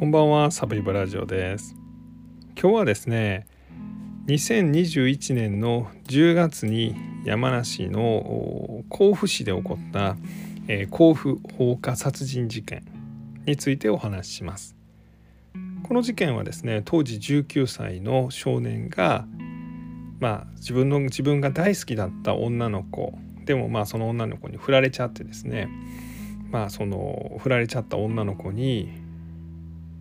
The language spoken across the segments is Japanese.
こんばんはサブリブラジオです。今日はですね2021年の10月に山梨の甲府市で起こった、え、甲府放火殺人事件についてお話しします。この事件はですね当時19歳の少年がまあ自分の自分が大好きだった女の子でもまあその女の子に振られちゃってですねまあその振られちゃった女の子に、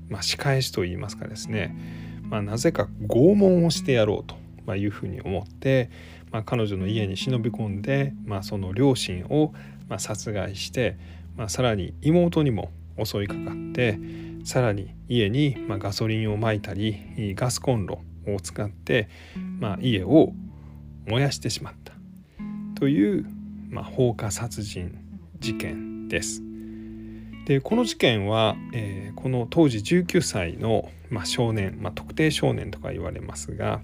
まあ、仕返しといいますかですね、まあ、なぜか拷問をしてやろうと、まいうふうに思って、まあ、彼女の家に忍び込んで、まあ、その両親をま殺害して、まあ、さらに妹にも襲いかかってさらに家にまガソリンをまいたりガスコンロを使って、まあ、家を燃やしてしまったという、まあ、放火殺人事件です。でこの事件は、えー、この当時19歳の、まあ、少年、まあ、特定少年とか言われますが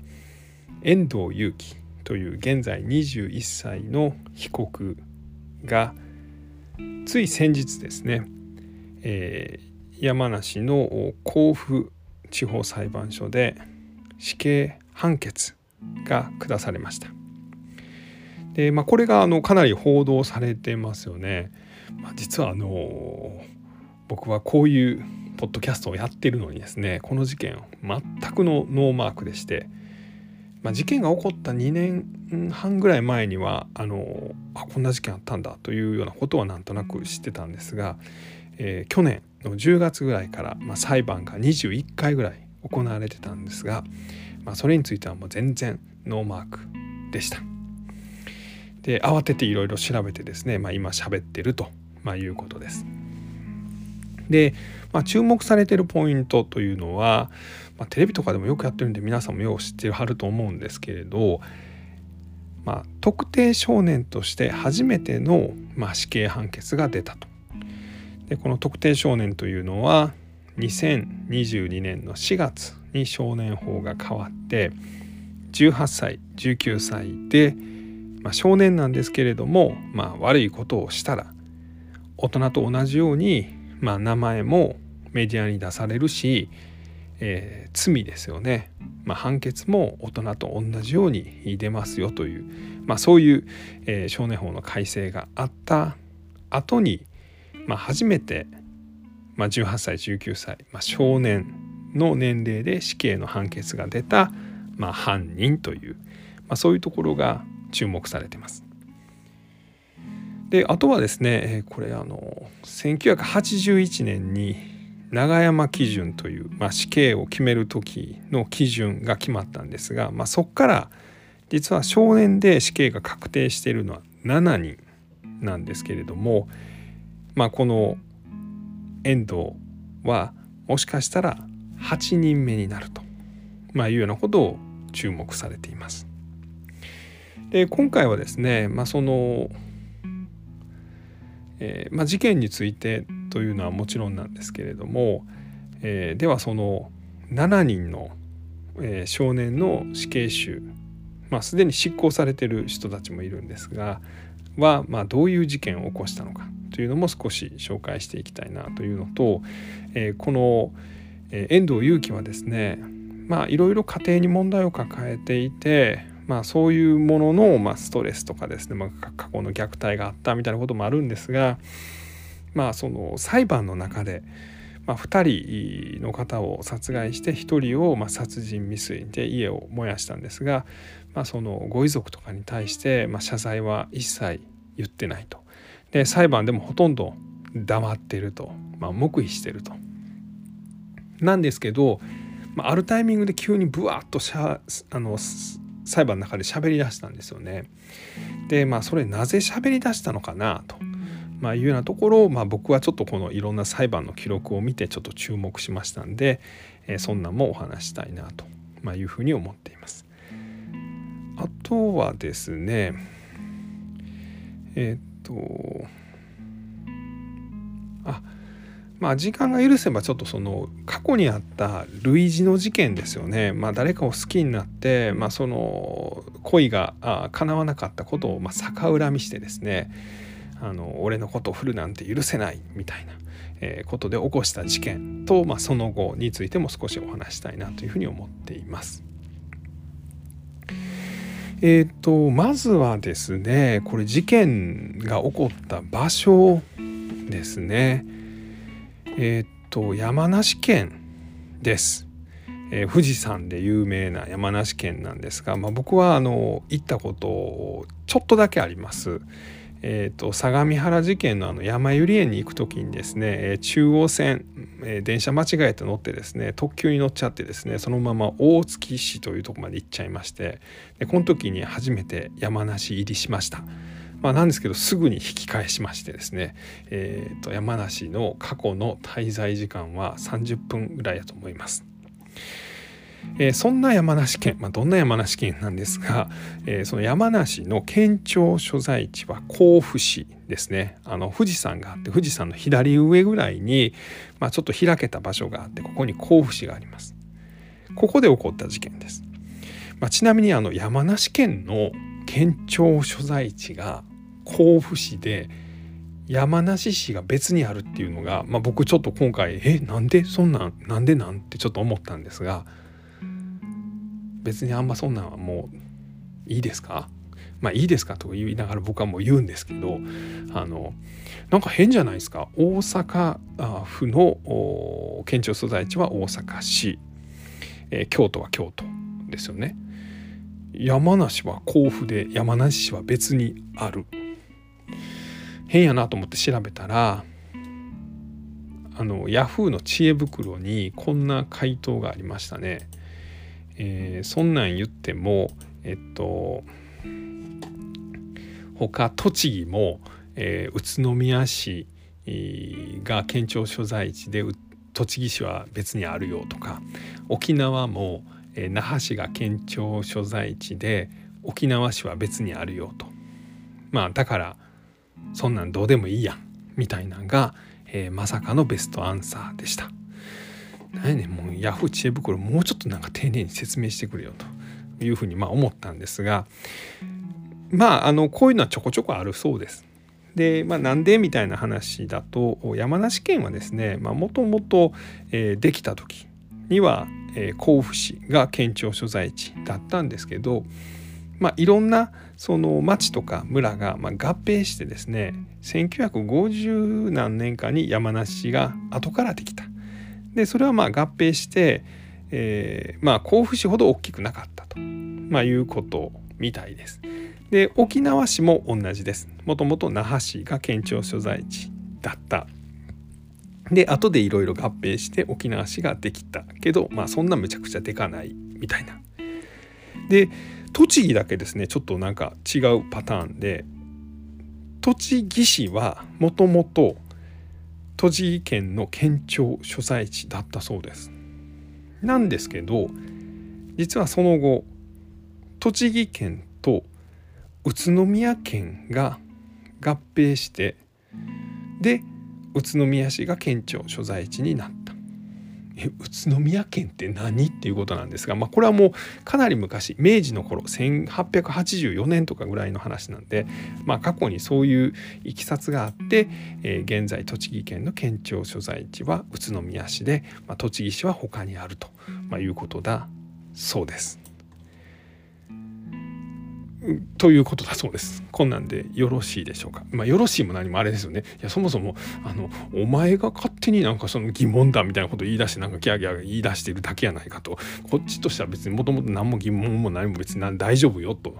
遠藤裕樹という現在21歳の被告がつい先日ですね、えー、山梨の甲府地方裁判所で死刑判決が下されました。で、まあ、これがあのかなり報道されてますよね。まあ、実はあの僕はこういうポッドキャストをやってるのにですねこの事件全くのノーマークでして、まあ、事件が起こった2年半ぐらい前にはあのあこんな事件あったんだというようなことはなんとなく知ってたんですが、えー、去年の10月ぐらいから、まあ、裁判が21回ぐらい行われてたんですが、まあ、それについてはもう全然ノーマークでした。で慌てていろいろ調べてですね、まあ、今喋ってると、まあ、いうことです。で、まあ、注目されてるポイントというのは、まあ、テレビとかでもよくやってるんで皆さんもよく知ってるはると思うんですけれど、まあ、特定少年として初めての、まあ、死刑判決が出たと。でこの特定少年というのは2022年の4月に少年法が変わって18歳19歳でまあ、少年なんですけれども、まあ、悪いことをしたら大人と同じように、まあ、名前もメディアに出されるし、えー、罪ですよね、まあ、判決も大人と同じように出ますよという、まあ、そういう、えー、少年法の改正があった後に、まあ、初めて、まあ、18歳19歳、まあ、少年の年齢で死刑の判決が出た、まあ、犯人という、まあ、そういうところが注目されてます。であとはですねこれあの1981年に永山基準という、まあ、死刑を決める時の基準が決まったんですが、まあ、そこから実は少年で死刑が確定しているのは7人なんですけれども、まあ、この遠藤はもしかしたら8人目になると、まあ、いうようなことを注目されています。で今回はですね、まあ、その、えー、まあ、事件についてというのはもちろんなんですけれども、えー、ではその7人の、えー、少年の死刑囚、まあ、すでに執行されてる人たちもいるんですがは、まあ、どういう事件を起こしたのかというのも少し紹介していきたいなというのと、えこの、え遠藤裕樹はですねいろいろ家庭に問題を抱えていてまあ、そういうものの、まあ、ストレスとかですね、まあ、過去の虐待があったみたいなこともあるんですが、まあ、その裁判の中で、まあ、2人の方を殺害して1人をまあ殺人未遂で家を燃やしたんですが、まあ、そのご遺族とかに対してまあ謝罪は一切言ってないと。で裁判でもほとんど黙ってると、まあ、黙秘してると。なんですけど、まあ、あるタイミングで急にブワッとしゃあの裁判の中で喋り出したんですよね。でまあそれなぜ喋り出したのかなと、まあ、いうようなところを、まあ、僕はちょっとこのいろんな裁判の記録を見てちょっと注目しましたんで、えー、そんなんもお話したいなと、まあ、いうふうに思っています。あとはですねえっ、とあまあ時間が許せばちょっとその過去にあった類似の事件ですよね、まあ、誰かを好きになって、まあ、その恋が叶わなかったことをま逆恨みしてですねあの俺のことを振るなんて許せないみたいな、え、ことで起こした事件と、まあ、その後についても少しお話したいなというふうに思っています。えーと、まずはですねこれ事件が起こった場所ですね。えっ、と山梨県です。えー、富士山で有名な山梨県なんですが、まあ、僕はあの行ったことちょっとだけあります。えーと、相模原事件のあの山百合園に行く時にですね、え中央線、え、電車間違えて乗ってですね特急に乗っちゃってですねそのまま大月市というとこまで行っちゃいましてでこの時に初めて山梨入りしました。まあ、なんですけどすぐに引き返しましてですね、えーと山梨の過去の滞在時間は30分ぐらいだと思います。えー、そんな山梨県、まあ、どんな山梨県なんですが、えー、その山梨の県庁所在地は甲府市ですね。あの富士山があって富士山の左上ぐらいに、まあ、ちょっと開けた場所があってここに甲府市があります。ここで起こった事件です、まあ、ちなみにあの山梨県の県庁所在地が甲府市で山梨市が別にあるっていうのが、まあ、僕ちょっと今回えなんでそんなんなんでなんってちょっと思ったんですが別にあんまそんなんはもういいですか？まあいいですかと言いながら僕はもう言うんですけどあのなんか変じゃないですか？大阪府の県庁所在地は大阪市、えー、京都は京都ですよね。山梨は甲府で山梨市は別にある。変やなと思って調べたらあのヤフーの知恵袋にこんな回答がありましたね。えー、そんなん言ってもえっと他栃木も、えー、宇都宮市が県庁所在地で栃木市は別にあるよとか沖縄も、えー、那覇市が県庁所在地で沖縄市は別にあるよとまあだからそんなんどうでもいいやんみたいなのが、えー、まさかのベストアンサーでした。何やねんもうヤフー知恵袋もうちょっとなんか丁寧に説明してくれよというふうにまあ思ったんですがまああのこういうのはちょこちょこあるそうです。で、まあ、なんでみたいな話だと山梨県はですねもともとできた時には、え、甲府市が県庁所在地だったんですけど、まあ、いろんなその町とか村がま合併してですね1950何年かに山梨が後からできたでそれはま合併して、えー、まあ甲府市ほど大きくなかったと、まあ、いうことみたいです。で沖縄市も同じです。もともと那覇市が県庁所在地だった。で後でいろいろ合併して沖縄市ができたけどまあそんなめちゃくちゃでかないみたいな。で栃木だけですねちょっとなんか違うパターンで栃木市はもともと栃木県の県庁所在地だったそうです。なんですけど実はその後栃木県と宇都宮県が合併してで宇都宮市が県庁所在地になった。え宇都宮県って何？っていうことなんですが、まあ、これはもうかなり昔明治の頃1884年とかぐらいの話なんで、まあ、過去にそういういきさつがあって、えー、現在栃木県の県庁所在地は宇都宮市で、まあ、栃木市は他にあると、ま、いうことだそうです。ということだそうです。こんなんでよろしいでしょうか？まあ、よろしいも何もあれですよね。いや、そもそも、あの、お前が勝手になんかその疑問だみたいなこと言い出して、なんかギャーギャー言い出してるだけやないかと。こっちとしては別にもともと何も疑問も何も別に大丈夫よと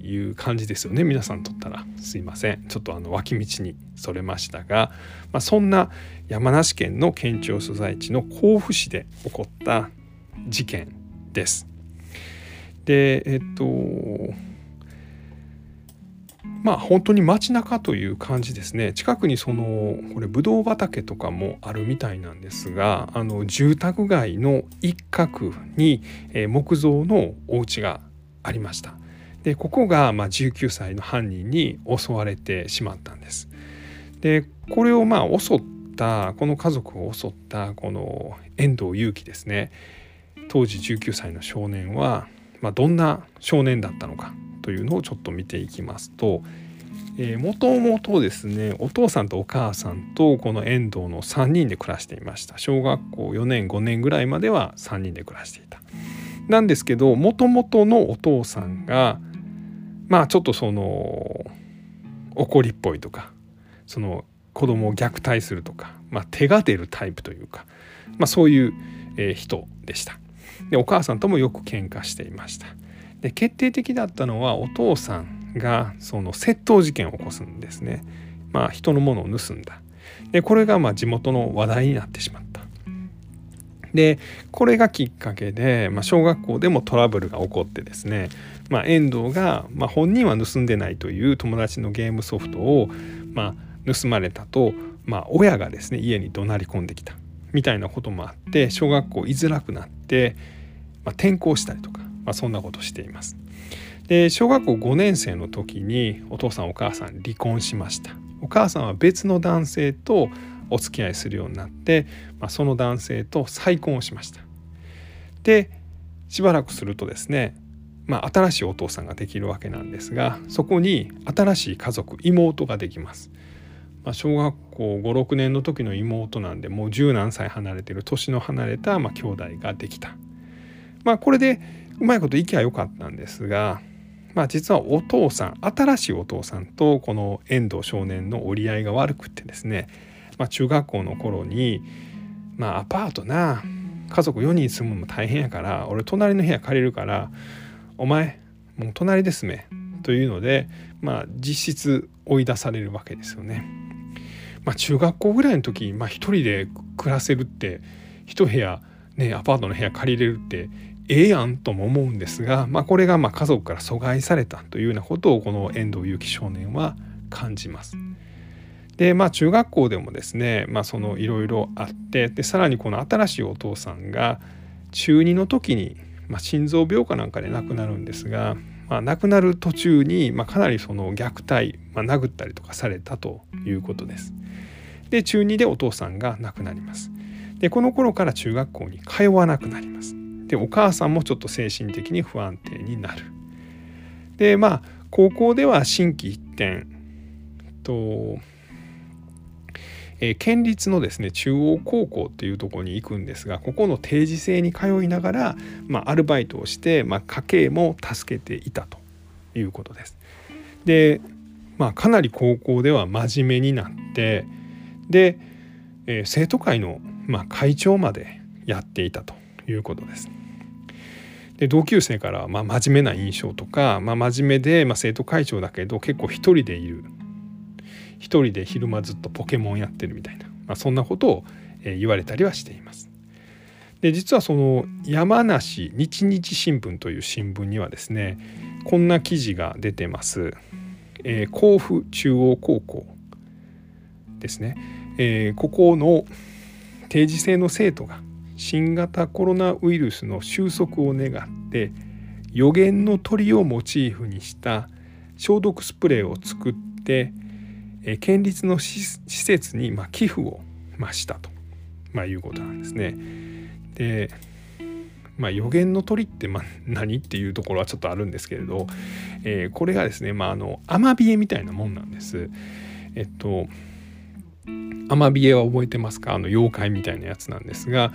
いう感じですよね。皆さんとったら。すいません。ちょっとあの、脇道にそれましたが、まあ、そんな山梨県の県庁所在地の甲府市で起こった事件です。でえっとまあ本当に街中という感じですね。近くにそのこれブドウ畑とかもあるみたいなんですがあの住宅街の一角に、木造のお家がありました。でここがま19歳の犯人に襲われてしまったんです。でこれをまあ襲ったこの家族を襲ったこの遠藤裕樹ですね。当時19歳の少年はまあ、どんな少年だったのかというのをちょっと見ていきますと、もともとですねお父さんとお母さんとこの遠藤の3人で暮らしていました。小学校4年5年ぐらいまでは3人で暮らしていた。なんですけどもともとのお父さんがまあちょっとその怒りっぽいとかその子供を虐待するとか、まあ、手が出るタイプというか、まあ、そういう、人でした。でお母さんともよく喧嘩していました。で決定的だったのはお父さんがその窃盗事件を起こすんですね。まあ人のものを盗んだ。でこれがまあ地元の話題になってしまった。でこれがきっかけで、まあ、小学校でもトラブルが起こってですね、まあ、遠藤が、まあ、本人は盗んでないという友達のゲームソフトを、ま、盗まれたと、ま、親がですね家に怒鳴り込んできた。みたいなこともあって小学校居づらくなって、まあ、転校したりとか、まあ、そんなことしています。で小学校5年生の時にお父さんお母さん離婚しました。お母さんは別の男性とお付き合いするようになって、まあ、その男性と再婚をしました。でしばらくするとですね、まあ、新しいお父さんができるわけなんですがそこに新しい家族妹ができます、まあ、小学校56年の時の妹なんでもう十何歳離れてる年の離れたまあ兄弟ができた。まあこれでうまいこといきゃよかったんですがまあ実はお父さん新しいお父さんとこの遠藤少年の折り合いが悪くってですねまあ、中学校の頃に、まあ、アパートな家族4人住むのも大変やから俺隣の部屋借りるからお前もう隣で住めというので、まあ、実質追い出されるわけですよね。まあ、中学校ぐらいの時、まあ、一人で暮らせるって一部屋ねアパートの部屋借りれるってええやんとも思うんですが、まあ、これがまあ家族から阻害されたというようなことをこの遠藤祐樹少年は感じます。でまあ中学校でもですねまあそのいろいろあってでさらにこの新しいお父さんが中2の時に、まあ、心臓病かなんかで亡くなるんですが、まあ、亡くなる途中に、まあ、かなりその虐待、まあ、殴ったりとかされたということです。で中2でお父さんが亡くなります。でこの頃から中学校に通わなくなります。でお母さんもちょっと精神的に不安定になる。でまあ高校では心機一転とえー、県立のですね中央高校っていうところに行くんですがここの定時制に通いながら、まあ、アルバイトをして、まあ、家計も助けていたということです。で、まあ、かなり高校では真面目になってで、えー、生徒会の、まあ、会長までやっていたということです。で同級生からま真面目な印象とか、まあ、真面目で、ま、生徒会長だけど結構一人でいる一人で昼間ずっとポケモンやってるみたいな、まあ、そんなことを言われたりはしています。で実はその山梨日日新聞という新聞にはですねこんな記事が出てます。えー、甲府中央高校ですね、えー、ここの定時制の生徒が新型コロナウイルスの収束を願って予言の鳥をモチーフにした消毒スプレーを作って県立の施設に、ま、寄付を、ま、したと、ま、いうことなんですね。でまあ、予言の鳥ってま何っていうところはちょっとあるんですけれど、え、これがですね、まあ、あのアマビエみたいなもんなんです。えっとアマビエは覚えてますか？あの妖怪みたいなやつなんですが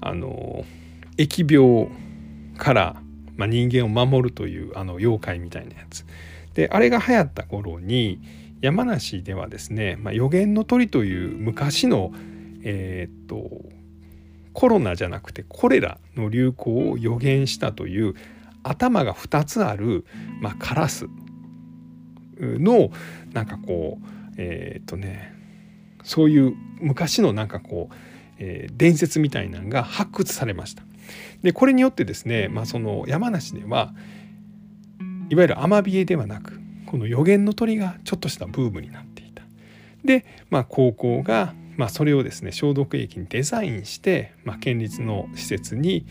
あの疫病から、まあ、人間を守るというあの妖怪みたいなやつ。であれが流行った頃に山梨ではですね、まあ、予言の鳥という昔の、えー、っとコロナじゃなくてコレラの流行を予言したという頭が2つある、まあ、カラスのなんかこうえー、っとねそういう昔のなんかこう、えー、伝説みたいなのが発掘されました。でこれによってですね、まあ、その山梨ではいわゆるアマビエではなくこの予言の鳥がちょっとしたブームになっていた。で、まあ、高校が、まあ、それをですね消毒液にデザインして、まあ、県立の施設に、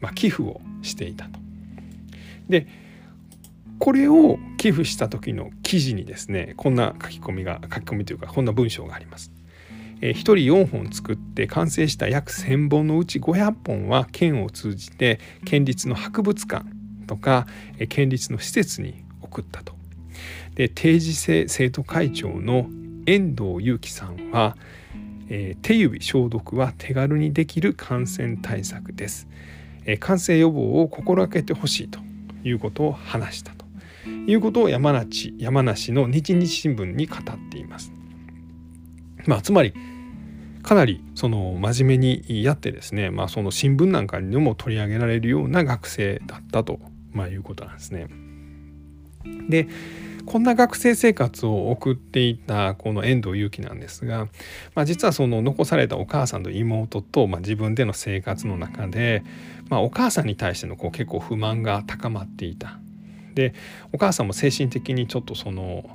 まあ、寄付をしていたと。でこれを寄付した時の記事にですねこんな書き込みが書き込みというかこんな文章があります。1人4本作って完成した約1,000本のうち500本は県を通じて県立の博物館とか、県立の施設に送ったと。で定時制生徒会長の遠藤裕樹さんは、えー、手指消毒は手軽にできる感染対策です、えー、感染予防を心がけてほしいということを話したということを山梨山梨の日日新聞に語っています。まあ、つまりかなりその真面目にやってですね、まあ、その新聞なんかにも取り上げられるような学生だったと、まあ、いうことなんですね。でこんな学生生活を送っていたこの遠藤裕樹なんですが、まあ、実はその残されたお母さんと妹と、まあ、自分での生活の中で、まあ、お母さんに対してのこう結構不満が高まっていた。でお母さんも精神的にちょっとその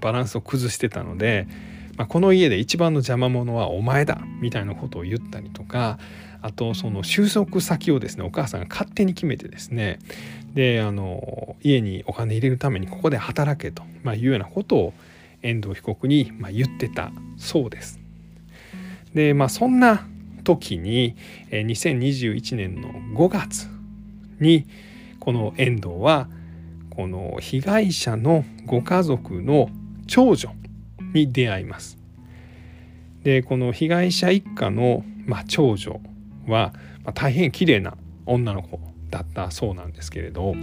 バランスを崩してたので、まあ、この家で一番の邪魔者はお前だみたいなことを言ったりとかあとその収束先をですねお母さんが勝手に決めてですねであの家にお金入れるためにここで働けと、まあ、いうようなことを遠藤被告に、ま、言ってたそうです。でまあそんな時に2021年の5月にこの遠藤はこの被害者のご家族の長女に出会います。でこの被害者一家の、まあ、長女は、まあ、大変綺麗な女の子だったそうなんですけれど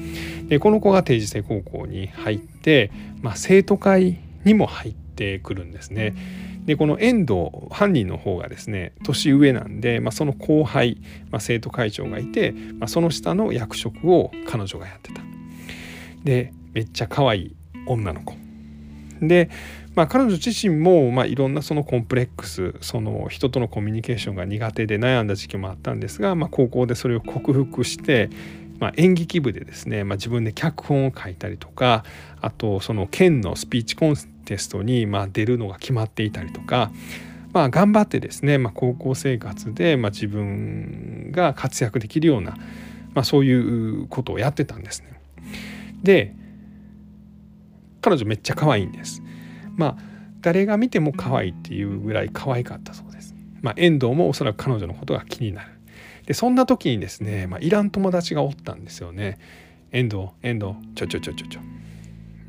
でこの子が定時制高校に入って、まあ、生徒会にも入ってくるんですね。でこの遠藤犯人の方がですね年上なんで、まあ、その後輩、まあ、生徒会長がいて、まあ、その下の役職を彼女がやってた。でめっちゃ可愛い女の子。でまあ、彼女自身も、まあ、いろんなそのコンプレックスその人とのコミュニケーションが苦手で悩んだ時期もあったんですが、まあ、高校でそれを克服して、まあ、演劇部でですね、まあ、自分で脚本を書いたりとかあとその県のスピーチコンテストにまあ出るのが決まっていたりとか、まあ、頑張ってですね、まあ、高校生活でまあ自分が活躍できるような、まあ、そういうことをやってたんですね。で彼女めっちゃ可愛いんです。まあ誰が見ても可愛いっていうぐらい可愛かったそうです。まあ、遠藤もおそらく彼女のことが気になる。でそんな時にですね、まあ、いらん友達がおったんですよね。遠藤遠藤ちょちょちょちょちょ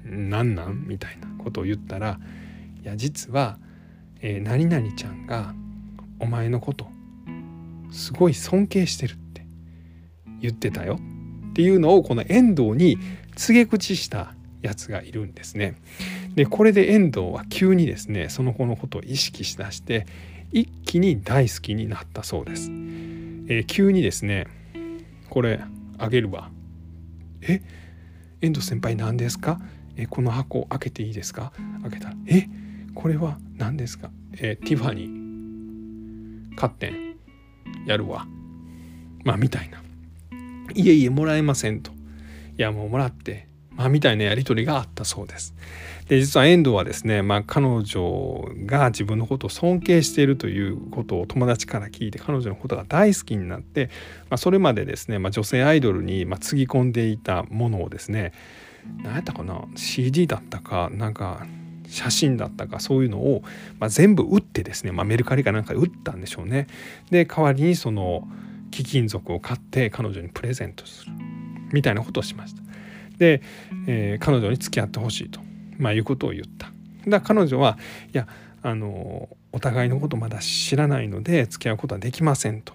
なんなんみたいなことを言ったらいや実は、えー、何々ちゃんがお前のことすごい尊敬してるって言ってたよっていうのをこの遠藤に告げ口したやつがいるんですね。でこれで遠藤は急にですねその子のことを意識しだして一気に大好きになったそうです。えー、急にですねこれあげるわ。え？遠藤先輩何ですか？えこの箱開けていいですか？開けたらえ？これは何ですか？えティファニー買ってん。やるわ。まあみたいな。いえいえもらえませんと。いやもうもらって。まあ、みたいなやり取りがあったそうです。で実は遠藤はですね、まあ、彼女が自分のことを尊敬しているということを友達から聞いて彼女のことが大好きになって、まあ、それまでですね、まあ、女性アイドルにまつぎ込んでいたものをですね何やったかな CD だったかなんか写真だったかそういうのを、ま、全部売ってですね、ま、メルカリかなんかで売ったんでしょうね。で代わりにその貴金属を買って彼女にプレゼントするみたいなことをしました。で、えー、彼女に付き合ってほしいと、まあ、いうことを言った。だ彼女はいやあのお互いのことまだ知らないので付き合うことはできませんと。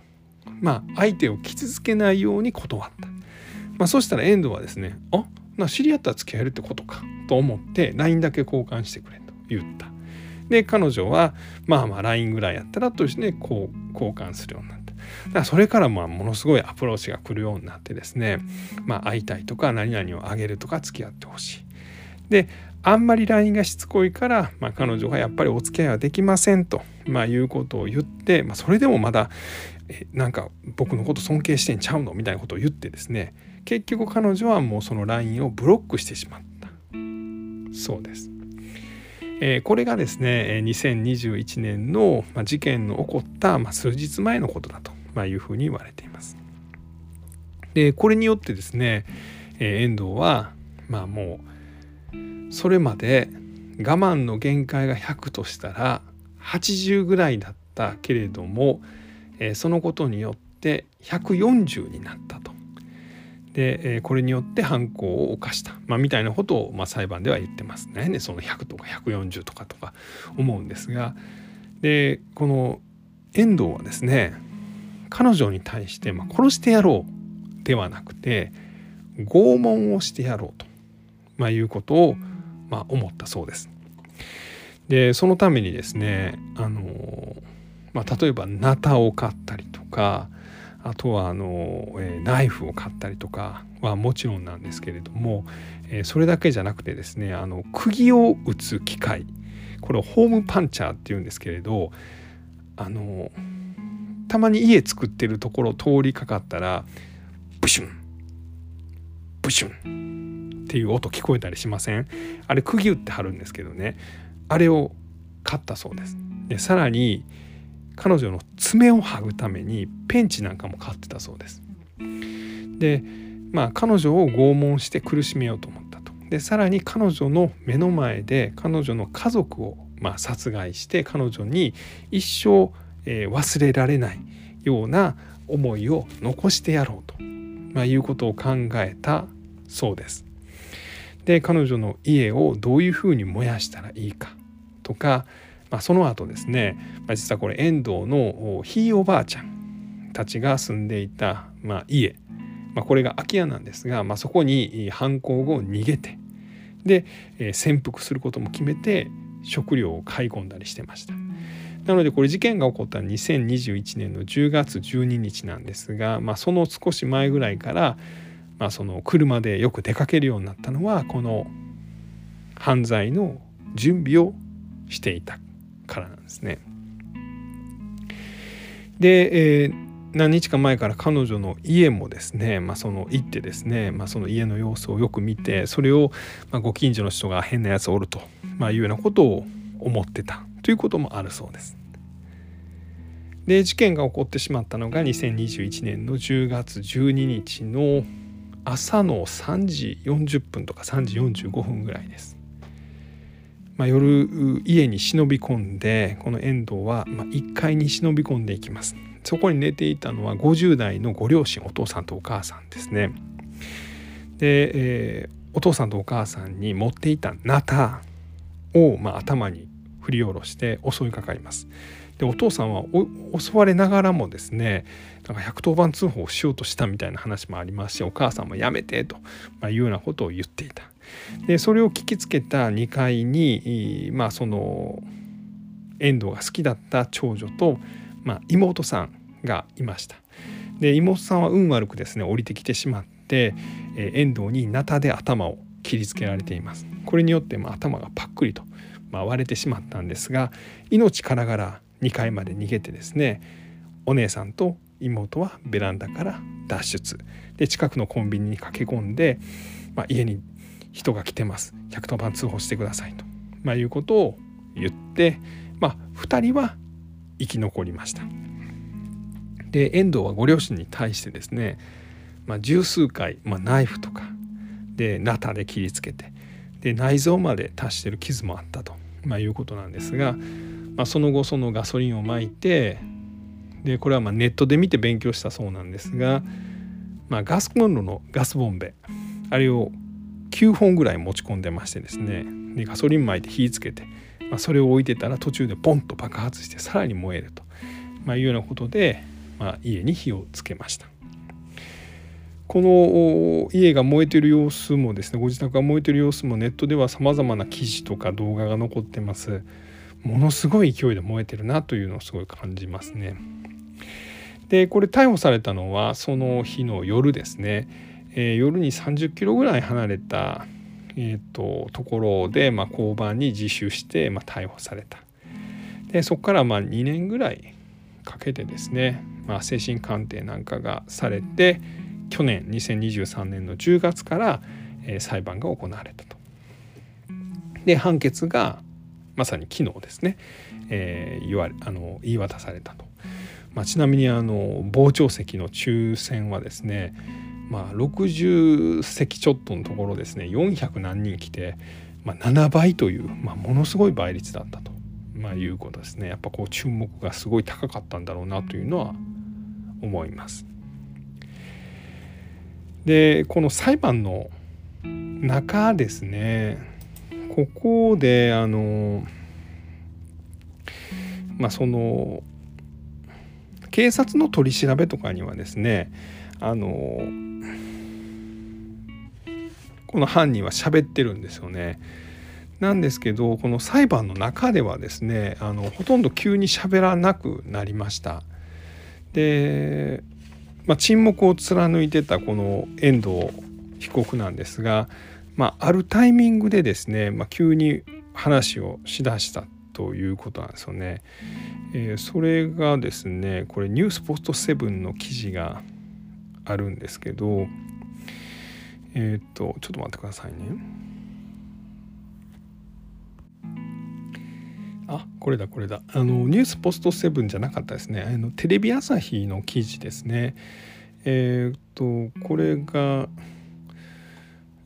まあ相手を傷つけないように断った。まあ、そしたら遠藤はですね「あな知り合ったら付き合えるってことか」と思って LINE だけ交換してくれと言った。で彼女はまあまあ LINE ぐらいやったらとしてねこう交換するような。だからそれからまあものすごいアプローチが来るようになってですね、まあ、会いたいとか何々をあげるとか付き合ってほしい。であんまり LINE がしつこいから、まあ、彼女がやっぱりお付き合いはできませんと、まあ、いうことを言って、まあ、それでもまだえなんか僕のこと尊敬してんちゃうのみたいなことを言ってですね結局彼女はもうその LINE をブロックしてしまったそうです。えー、これがですね2021年の事件の起こった数日前のことだとまいうふうに言われています。でこれによってですね、えー、遠藤はまあもうそれまで我慢の限界が100としたら80ぐらいだったけれども、えー、そのことによって140になったと。で、えー、これによって犯行を犯した、まあ、みたいなことを、まあ、裁判では言ってますねねその100とか140とかとか思うんですがでこの遠藤はですね彼女に対して、まあ、殺してやろうではなくて拷問をしてやろうと、まあ、いうことを、まあ、思ったそうです。でそのためにですねあの、まあ、例えばナタを買ったりとかあとはあの、えー、ナイフを買ったりとかはもちろんなんですけれども、えー、それだけじゃなくてですねあの釘を打つ機械これをホームパンチャーっていうんですけれどあのたまに家作ってるところ通りかかったらブシュンブシュンっていう音聞こえたりしません？あれ釘打ってはるんですけどね。あれを買ったそうです。でさらに彼女の爪を剥ぐためにペンチなんかも買ってたそうです。でまあ彼女を拷問して苦しめようと思ったと。でさらに彼女の目の前で彼女の家族をまあ殺害して彼女に一生、えー、忘れられないような思いを残してやろうと、まあ、いうことを考えたそうです。で彼女の家をどういうふうに燃やしたらいいかとか、まあ、その後ですね、まあ、実はこれ遠藤のひいおばあちゃんたちが住んでいた、まあ、家、まあ、これが空き家なんですが、まあ、そこに犯行後逃げてで、えー、潜伏することも決めて食料を買い込んだりしてました。なのでこれ事件が起こった2021年の10月12日なんですが、まあ、その少し前ぐらいから、まあ、その車でよく出かけるようになったのはこの犯罪の準備をしていたからなんですね。で、えー、何日か前から彼女の家もですね、まあ、その行ってですね、まあ、その家の様子をよく見てそれをまご近所の人が変なやつおると、まあ、いうようなことを思ってたということもあるそうです。で事件が起こってしまったのが2021年の10月12日の朝の3時40分とか3時45分ぐらいです。まあ、夜家に忍び込んでこの遠藤はま1階に忍び込んでいきます。そこに寝ていたのは50代のご両親お父さんとお母さんですね。で、えー、お父さんとお母さんに持っていたナタを、まあ、頭に振り下ろして襲いかかります。でお父さんは襲われながらもですねなんか110番通報をしようとしたみたいな話もありますしお母さんもやめてとまいうようなことを言っていた。でそれを聞きつけた2階にまあその遠藤が好きだった長女と、まあ、妹さんがいましたで妹さんは運悪くですね降りてきてしまって、え、遠藤にナタで頭を切りつけられていますこれによって、ま、頭がパックリと、まあ、割れてしまったんですが命からがら2階まで逃げてですねお姉さんと妹はベランダから脱出。で近くのコンビニに駆け込んで、まあ、家に人が来てます。110番通報してくださいと、まあ、いうことを言って、まあ、2人は生き残りました。で遠藤はご両親に対してですね、まあ、十数回、まあ、ナイフとかでナタで切りつけてで内臓まで達してる傷もあったと、まあ、いうことなんですが、まあ、その後そのガソリンをまいてでこれはまネットで見て勉強したそうなんですが、まあ、ガスコンロのガスボンベあれを9本ぐらい持ち込んでましてですねでガソリンまいて火つけて、まあ、それを置いてたら途中でポンと爆発してさらに燃えると、ま、いうようなことでま、家に火をつけました。この家が燃えてる様子もですねご自宅が燃えてる様子もネットではさまざまな記事とか動画が残ってます。ものすごい勢いで燃えてるなというのをすごい感じますね。でこれ逮捕されたのはその日の夜ですね、えー、夜に30キロぐらい離れたえーと、ところで、まあ、交番に自首して、まあ、逮捕された。でそこからまあ2年ぐらいかけてですね、まあ、精神鑑定なんかがされて去年2023年の10月から、えー、裁判が行われたと。で判決がまさに昨日ですね、えー、言われあの言い渡されたと。まあ、ちなみにあの傍聴席の抽選はですね、まあ、60席ちょっとのところですね400何人来て、まあ、7倍という、まあ、ものすごい倍率だったと。まあ、いうことですねやっぱこう注目がすごい高かったんだろうなというのは思います。でこの裁判の中ですねここであのまあその警察の取り調べとかにはですねあのこの犯人は喋ってるんですよね。なんですけどこの裁判の中ではですねあのほとんど急に喋らなくなりました。で、まあ、沈黙を貫いてたこの遠藤被告なんですが、まあ、あるタイミングでですね、まあ、急に話をしだしたということなんですよね。えー、それがですねこれニュースポストセブンの記事があるんですけどえっ、とちょっと待ってくださいね。あこれだこれだあのニュースポストセブンじゃなかったですねあのテレビ朝日の記事ですねえっ、とこれが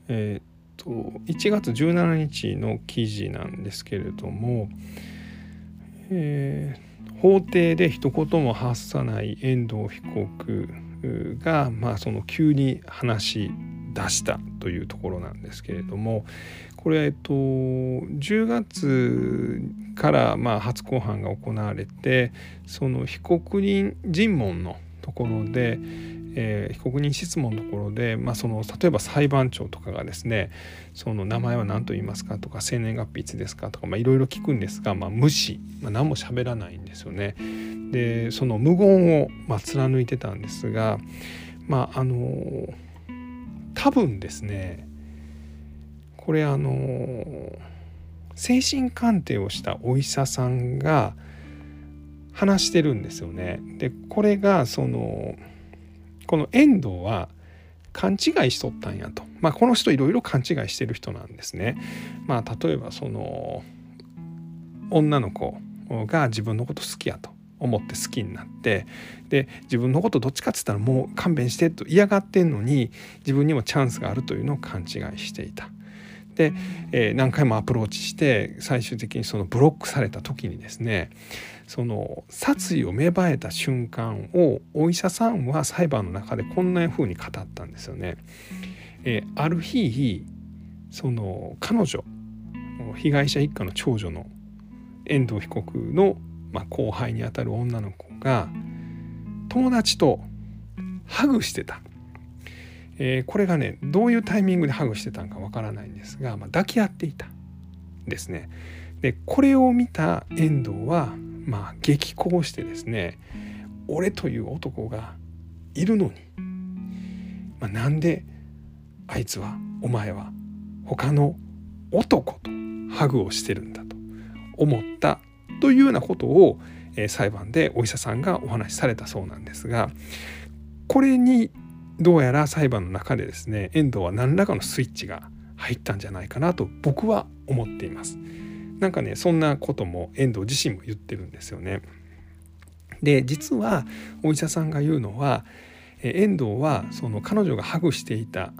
えっ、と1月17日の記事なんですけれども、えー、法廷で一言も発さない遠藤被告が、まあ、その急に話し出したというところなんですけれどもこれえっと10月からまあ初公判が行われてその被告人尋問のところで、えー、被告人質問のところで、まあ、その例えば裁判長とかがですねその名前は何と言いますかとか生年月日いつですかとかいろいろ聞くんですが、まあ、無視、まあ、何も喋らないんですよね。でその無言を、まあ、貫いてたんですがまああの多分ですねこれあの精神鑑定をしたお医者さんが話してるんですよね。でこれがそのこの遠藤は勘違いしとったんやと、まあ、この人いろいろ勘違いしてる人なんですね。まあ、例えばその女の子が自分のこと好きやと思って好きになってで自分のことどっちかっつったらもう勘弁してと嫌がってんのに自分にもチャンスがあるというのを勘違いしていた。で、えー、何回もアプローチして最終的にそのブロックされた時にですねその殺意を芽生えた瞬間をお医者さんは裁判の中でこんな風に語ったんですよね。え、ある日その彼女被害者一家の長女の遠藤被告の、まあ、後輩にあたる女の子が友達とハグしてた、えー、これがねどういうタイミングでハグしてたんかわからないんですが、まあ、抱き合っていたですね。でこれを見た遠藤はまあ激高してですね俺という男がいるのに、まあ、なんであいつはお前は他の男とハグをしてるんだと思ったというようなことを、え、裁判でお医者さんがお話しされたそうなんですがこれにどうやら裁判の中でですね遠藤は何らかのスイッチが入ったんじゃないかなと僕は思っています。なんかねそんなことも遠藤自身も言ってるんですよね。で実はお医者さんが言うのは遠藤はその彼女がハグしていた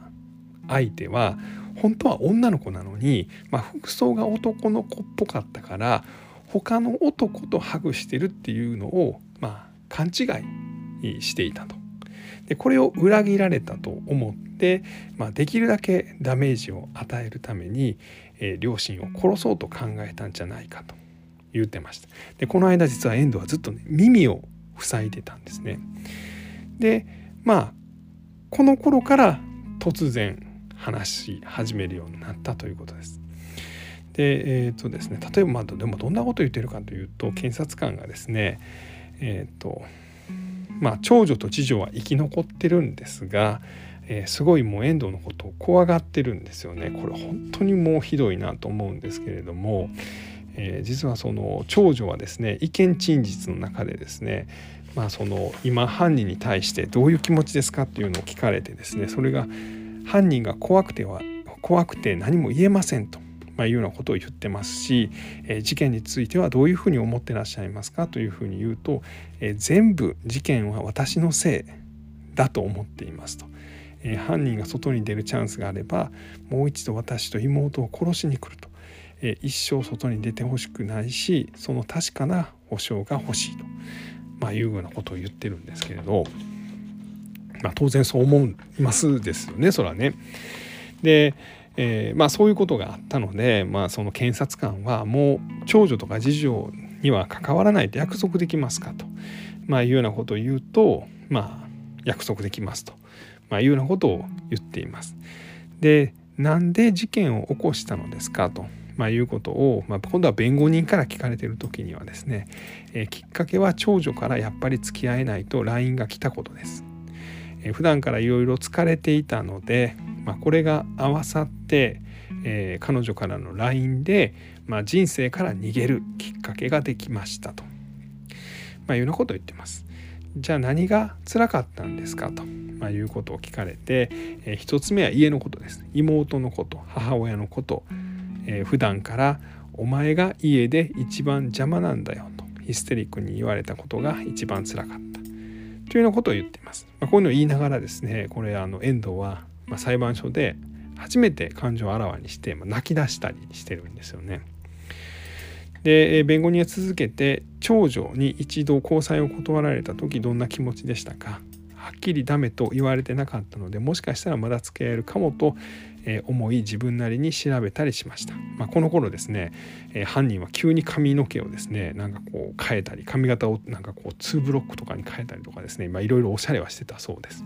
相手は本当は女の子なのに、まあ、服装が男の子っぽかったから他の男とハグしてるっていうのを、まあ、勘違いしていたと。でこれを裏切られたと思って、まあ、できるだけダメージを与えるために、え、両親を殺そうと考えたんじゃないかと言ってました。でこの間実は遠藤はずっとね耳を塞いでたんですね。でまあこの頃から突然話し始めるようになったということです。でえっ、ー、とですね例えばまあでもどんなことを言ってるかというと検察官がですねえっ、ー、とまあ長女と次女は生き残ってるんですがえー、すごいもう遠藤のことを怖がってるんですよねこれ本当にもうひどいなと思うんですけれども、えー、実はその長女はですね意見陳述の中でですねまあその今犯人に対してどういう気持ちですかっていうのを聞かれてですねそれが犯人が怖くては怖くて何も言えませんと。まあ、いうようなことを言ってますし、えー、事件についてはどういうふうに思ってらっしゃいますかというふうに言うと、えー、全部事件は私のせいだと思っていますと。え、犯人が外に出るチャンスがあればもう一度私と妹を殺しに来ると、え、一生外に出てほしくないしその確かな保証が欲しいと、まあ、いうようなことを言ってるんですけれど。まあ、当然そう思いますですよねそらね。で、えー、まあ、そういうことがあったので、まあ、その検察官はもう長女とか次女には関わらないと約束できますかと、まあ、いうようなことを言うと、まあ、約束できますと、まあ、いうようなことを言っています。でなんで事件を起こしたのですか？と、まあ、いうことを、まあ、今度は弁護人から聞かれている時にはですね、えー、きっかけは長女からやっぱり付き合えないと LINE が来たことです。えー、普段からいろいろ疲れていたので、まあ、これが合わさって、えー、彼女からの LINE で、まあ、人生から逃げるきっかけができましたと、まあ、いうようなことを言ってます。じゃあ何が辛かったんですかと、まあ、いうことを聞かれて、えー、一つ目は家のことです妹のこと母親のこと、えー、普段からお前が家で一番邪魔なんだよとヒステリックに言われたことが一番辛かったというようなことを言っています。まあ、こういうのを言いながらですねこれあの遠藤はま裁判所で初めて感情をあらわにして、ま、泣き出したりしてるんですよね。で弁護人は続けて長女に一度交際を断られた時どんな気持ちでしたか？はっきりダメと言われてなかったのでもしかしたらまだ付き合えるかもと思い自分なりに調べたりしました、まあ、この頃ですね犯人は急に髪の毛をですねなんかこう変えたり髪型をなんかこう2ブロックとかに変えたりとかですねいろいろおしゃれはしてたそうです。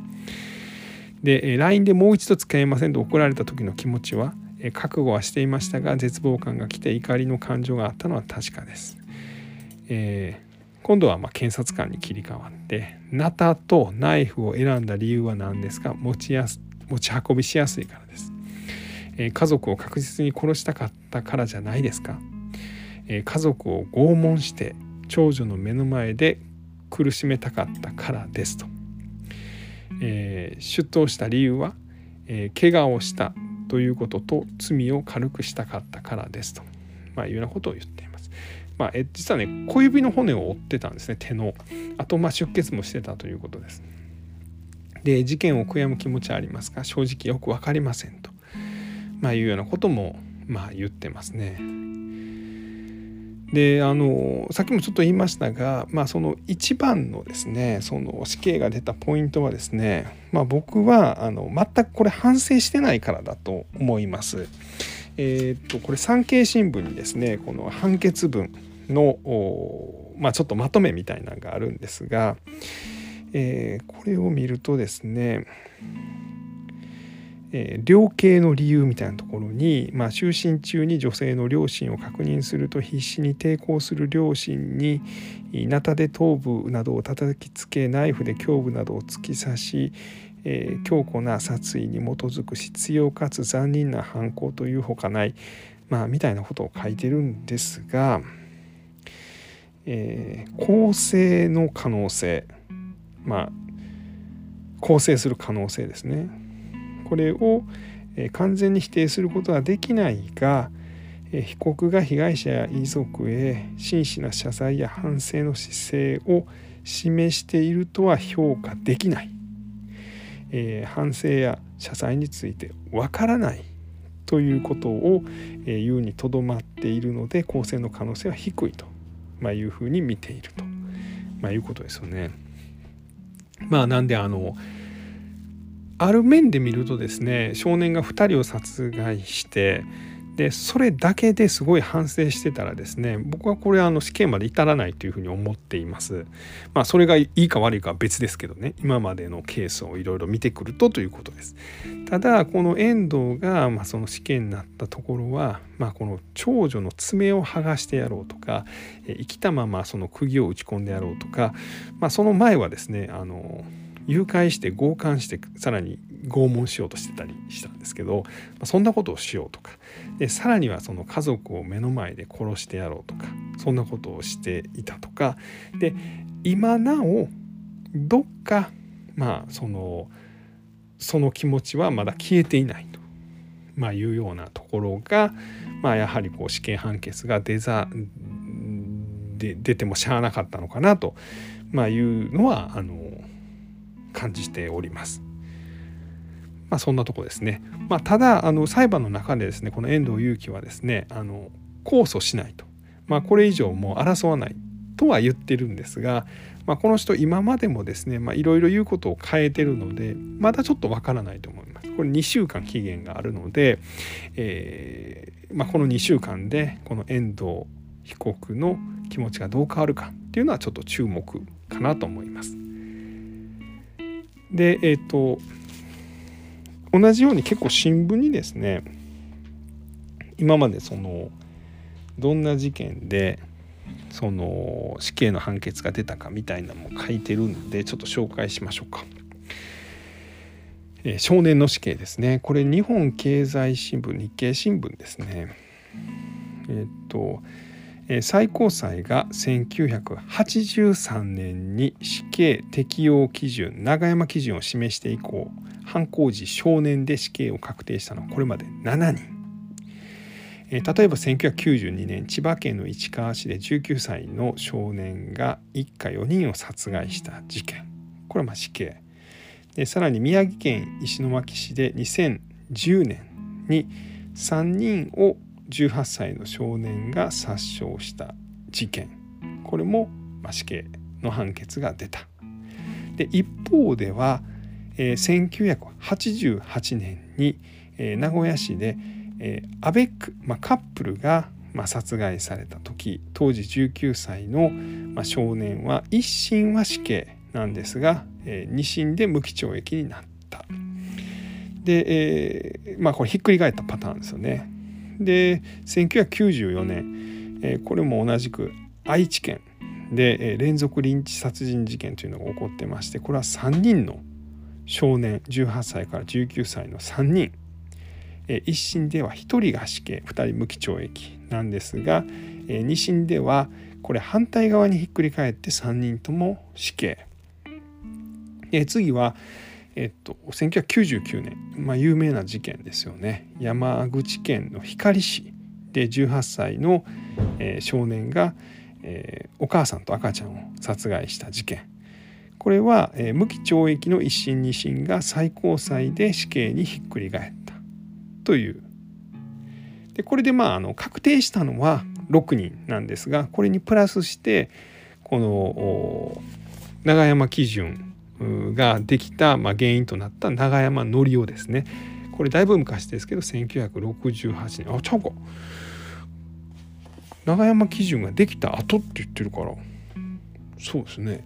で LINE でもう一度使えませんと怒られた時の気持ちは覚悟はしていましたが絶望感が来て怒りの感情があったのは確かです。えー、今度はま検察官に切り替わってナタとナイフを選んだ理由は何ですか？持ちやす持ち運びしやすいからです、えー、家族を確実に殺したかったからじゃないですか、えー、家族を拷問して長女の目の前で苦しめたかったからですと、え出頭した理由は、え怪我をしたということと罪を軽くしたかったからですと、まあ、いうようなことを言っています。まあ、え実はね小指の骨を折ってたんですね手のあとまあ出血もしてたということです。で事件を悔やむ気持ちはありますか正直よく分かりませんと、まあ、いうようなこともまあ言ってますね。であのさっきもちょっと言いましたが、まあ、その一番のですねその死刑が出たポイントはですね、まあ、僕はあの全くこれ反省してないからだと思います。えー、っとこれ産経新聞にですねこの判決文の、まあ、ちょっとまとめみたいなのがあるんですが、えー、これを見るとですねえ、量刑の理由みたいなところに、まあ、就寝中に女性の両親を確認すると必死に抵抗する両親になたで頭部などを叩きつけナイフで胸部などを突き刺し、えー、強固な殺意に基づく必要かつ残忍な犯行というほかない、まあ、みたいなことを書いてるんですが、えー、構成の可能性まあ構成する可能性ですね。これを完全に否定することはできないが被告が被害者や遺族へ真摯な謝罪や反省の姿勢を示しているとは評価できない、えー、反省や謝罪についてわからないということをえ言うにとどまっているので公正の可能性は低いと、まあ、いうふうに見ていると、まあ、いうことですよね。まあなんであのある面で見るとですね少年が2人を殺害してでそれだけですごい反省してたらですね僕はこれあの死刑まで至らないというふうに思っています。まあそれがいいか悪いかは別ですけどね今までのケースをいろいろ見てくるとということです。ただこの遠藤がまあその死刑になったところはまあこの長女の爪を剥がしてやろうとか生きたままその釘を打ち込んでやろうとかまあその前はですねあの誘拐して強姦してさらに拷問しようとしてたりしたんですけど、そんなことをしようとか。でさらにはその家族を目の前で殺してやろうとかそんなことをしていたとか。で今なおどっかまあそのその気持ちはまだ消えていないと、まあ、いうようなところが、まあ、やはりこう死刑判決が出ざで出てもしゃあなかったのかなと、まあ、いうのはあの感じております。まあ、そんなとこですね。まあ、ただあの裁判の中でですねこの遠藤裕樹はですねあの控訴しないと、まあ、これ以上もう争わないとは言ってるんですが、まあ、この人今までもですねいろいろ言うことを変えてるのでまだちょっとわからないと思います。これ2週間期限があるので、えー、まあ、この2週間でこの遠藤被告の気持ちがどう変わるかっていうのはちょっと注目かなと思います。でえっ、ー、と同じように結構新聞にですね今までそのどんな事件でその死刑の判決が出たかみたいなのも書いてるんでちょっと紹介しましょうか。えー、少年の死刑ですねこれ日本経済新聞日経新聞ですね。えっ、と最高裁が1983年に死刑適用基準永山基準を示して以降犯行時少年で死刑を確定したのはこれまで7人。例えば1992年千葉県の市川市で19歳の少年が一家4人を殺害した事件。これはまあ死刑。でさらに宮城県石巻市で2010年に3人を18歳の少年が殺傷した事件これも死刑の判決が出た。で一方では、えー、1988年に、えー、名古屋市で、えー、アベック、まあ、カップルが、まあ、殺害された時当時19歳の、まあ、少年は一審は死刑なんですが、えー、二審で無期懲役になった。で、えー、まあこれひっくり返ったパターンですよね。で1994年、えー、これも同じく愛知県で、えー、連続リンチ殺人事件というのが起こってましてこれは3人の少年18歳から19歳の3人、えー、1審では1人が死刑2人無期懲役なんですが、えー、2審ではこれ反対側にひっくり返って3人とも死刑、えー、次はえっと、1999年、まあ、有名な事件ですよね。山口県の光市で18歳の、えー、少年が、えー、お母さんと赤ちゃんを殺害した事件。これは、えー、無期懲役の1審2審が最高裁で死刑にひっくり返った。という。でこれでまああの確定したのは6人なんですがこれにプラスしてこの永山基準ができた、まあ、原因となった永山則夫ですね。これだいぶ昔ですけど1968年。あちゃうか。永山基準ができた後って言ってるから。そうですね。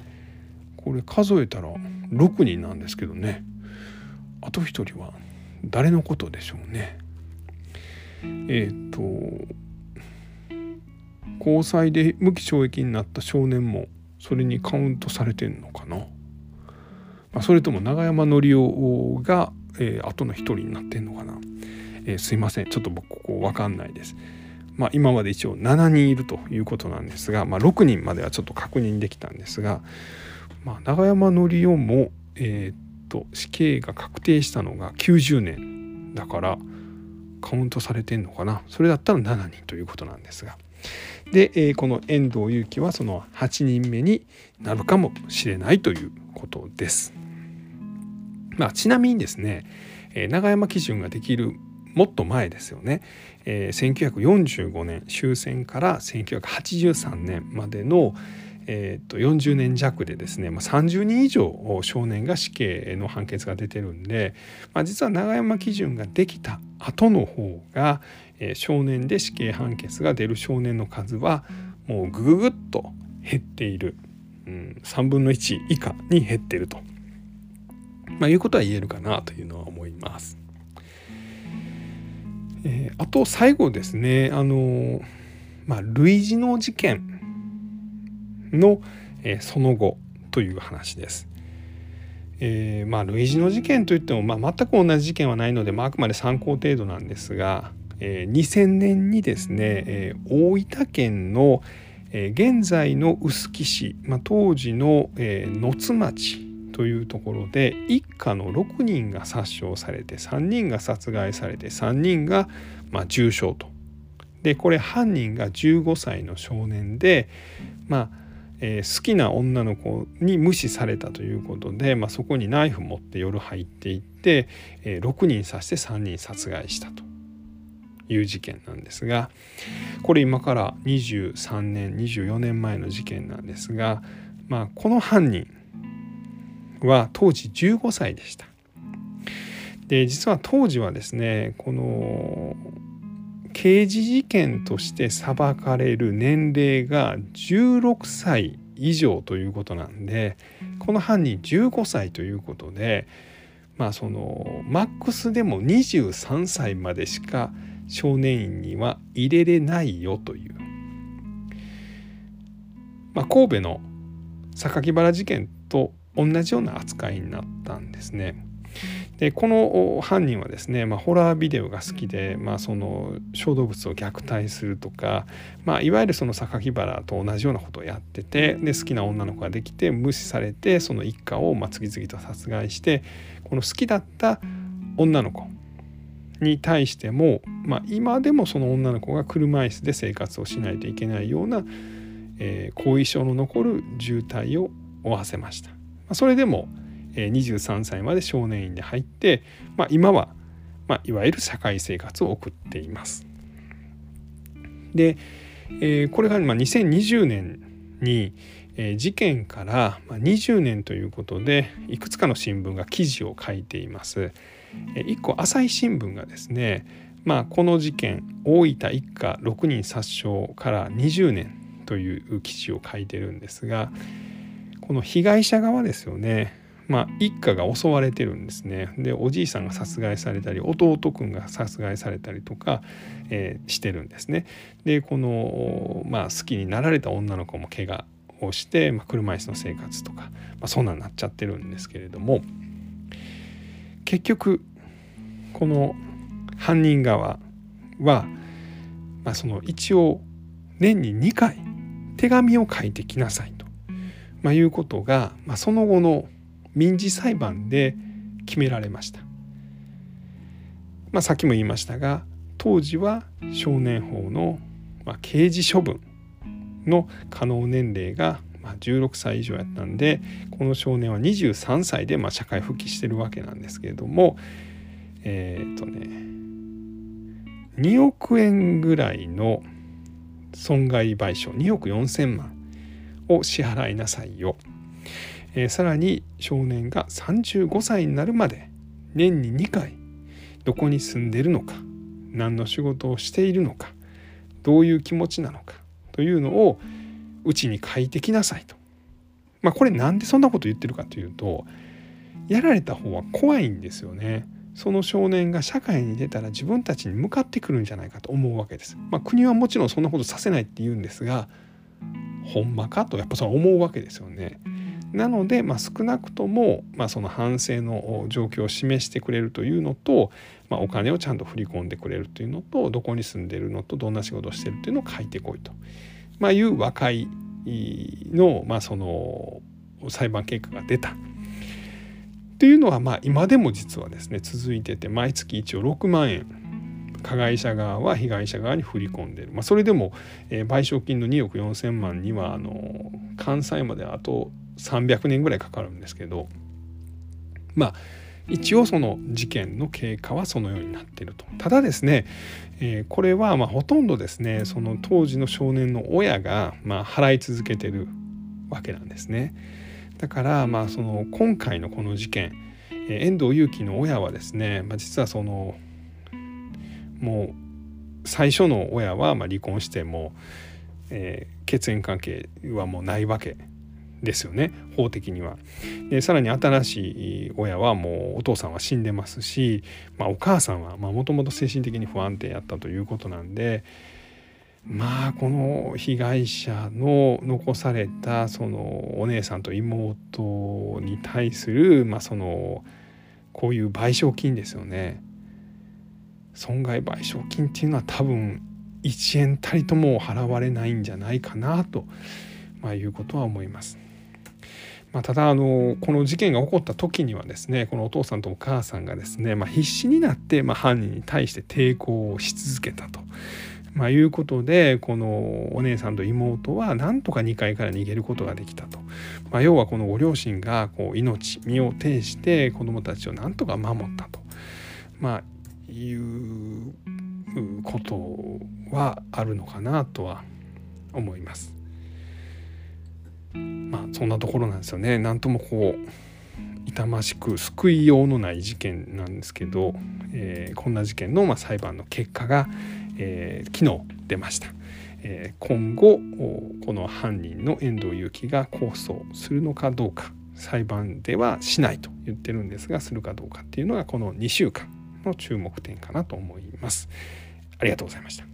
これ数えたら6人なんですけどね。あと1人は誰のことでしょうね。えっ、ー、と交際で無期懲役になった少年もそれにカウントされてんのかな。まあ、それとも永山則夫が、えー、後の一人になってんのかな、えー、すいませんちょっと僕ここ分かんないです。まあ、今まで一応7人いるということなんですが、まあ、6人まではちょっと確認できたんですが、まあ、永山則夫も、えー、っと死刑が確定したのが90年だからカウントされてんのかなそれだったら7人ということなんですが。で、えー、この遠藤裕樹はその8人目になるかもしれないということです。まあ、ちなみにですね、え、永山基準ができるもっと前ですよね、えー、1945年終戦から1983年までの、えー、と40年弱でですね、まあ、30人以上少年が死刑の判決が出てるんで、まあ、実は永山基準ができた後の方が、えー、少年で死刑判決が出る少年の数はもうぐぐぐっと減っている、うん、3分の1以下に減っているとまあ、いうことは言えるかなというのは思います。えー、あと最後ですねあのまあ、類似の事件の、えー、その後という話です。えー、まあ類似の事件といっても、まあ、全く同じ事件はないので、まあ、あくまで参考程度なんですが、えー、2000年にですね、えー、大分県の、え、現在の臼杵市、まあ、当時の、えー、野津町というところで一家の6人が殺傷されて3人が殺害されて3人がま重傷と。でこれ犯人が15歳の少年でまあえー、好きな女の子に無視されたということで、まあ、そこにナイフ持って夜入っていって、えー、6人刺して3人殺害したという事件なんですがこれ今から23年24年前の事件なんですが、まあ、この犯人は当時15歳でした。で実は当時はですねこの刑事事件として裁かれる年齢が16歳以上ということなんでこの犯人15歳ということでまあそのマックスでも23歳までしか少年院には入れれないよという、まあ、神戸の榊原事件と同じような扱いになったんですね。でこの犯人はですね、まあ、ホラービデオが好きで、まあ、その小動物を虐待するとか、まあ、いわゆるその榊原と同じようなことをやっててで好きな女の子ができて無視されてその一家をま次々と殺害してこの好きだった女の子に対しても、まあ、今でもその女の子が車椅子で生活をしないといけないような、えー、後遺症の残る渋滞を負わせました。まあ、それでも23歳まで少年院で入って、まあ、今は、まあ、いわゆる社会生活を送っています。で、えー、これがまあ2020年に、えー、事件から20年ということでいくつかの新聞が記事を書いています。1個朝日新聞がですね、まあ、この事件大分一家6人殺傷から20年という記事を書いてるんですがこの被害者側ですよねまあ、一家が襲われてるんですねでおじいさんが殺害されたり弟くんが殺害されたりとか、えー、してるんですね。でこの、まあ、好きになられた女の子も怪我をして、まあ、車椅子の生活とか、まあ、そんなんなっちゃってるんですけれども結局この犯人側は、まあ、その一応年に2回手紙を書いてきなさいと、まあ、いうことが、まあ、その後の民事裁判で決められました。まあ、さっきも言いましたが当時は少年法の、まあ、刑事処分の可能年齢がまあ16歳以上やったんでこの少年は23歳でま社会復帰してるわけなんですけれどもえっ、とね2億円ぐらいの損害賠償2億4,000万を支払いなさいよ。えー、さらに少年が35歳になるまで年に2回どこに住んでるのか何の仕事をしているのかどういう気持ちなのかというのをうちに書いてきなさいと。まあこれなんでそんなこと言ってるかというとやられた方は怖いんですよね。その少年が社会に出たら自分たちに向かってくるんじゃないかと思うわけです。まあ、国はもちろんそんなことさせないって言うんですがほんまかとやっぱそう思うわけですよね。なので、まあ、少なくとも、まあ、その反省の状況を示してくれるというのと、まあ、お金をちゃんと振り込んでくれるというのとどこに住んでるのとどんな仕事をしてるというのを書いてこいと、まあ、いう和解の,、まあその裁判結果が出た。というのはまあ今でも実はですね続いてて毎月一応6万円加害者側は被害者側に振り込んでる、まあ、それでも、えー、賠償金の2億4,000万にはあの関西まであと300年ぐらいかかるんですけどまあ一応その事件の経過はそのようになっているとただですね、えー、これはまあほとんどですねその当時の少年の親がまあ払い続けてるわけなんですね。だからまあその今回のこの事件、えー、遠藤裕樹の親はですね、まあ、実はそのもう最初の親はまあ離婚しても、えー、血縁関係はもうないわけですよね法的には。でさらに新しい親はもうお父さんは死んでますし、まあ、お母さんはもともと精神的に不安定やったということなんでまあこの被害者の残されたそのお姉さんと妹に対する、まあ、そのこういう賠償金ですよね損害賠償金っていうのは多分1円たりとも払われないんじゃないかなと、まあ、いうことは思います。まあ、ただあのこの事件が起こった時にはですねこのお父さんとお母さんがですね、まあ、必死になって、まあ、犯人に対して抵抗をし続けたと。まあ、いうことでこのお姉さんと妹はなんとか2階から逃げることができたと、まあ、要はこのご両親がこう命身を挺して子どもたちをなんとか守ったと、まあ、いうことはあるのかなとは思います。まあそんなところなんですよね。なんともこう痛ましく救いようのない事件なんですけど、えー、こんな事件のま裁判の結果が、えー、昨日出ました。えー、今後この犯人の遠藤裕樹が控訴するのかどうか裁判ではしないと言ってるんですがするかどうかっていうのがこの2週間の注目点かなと思います。ありがとうございました。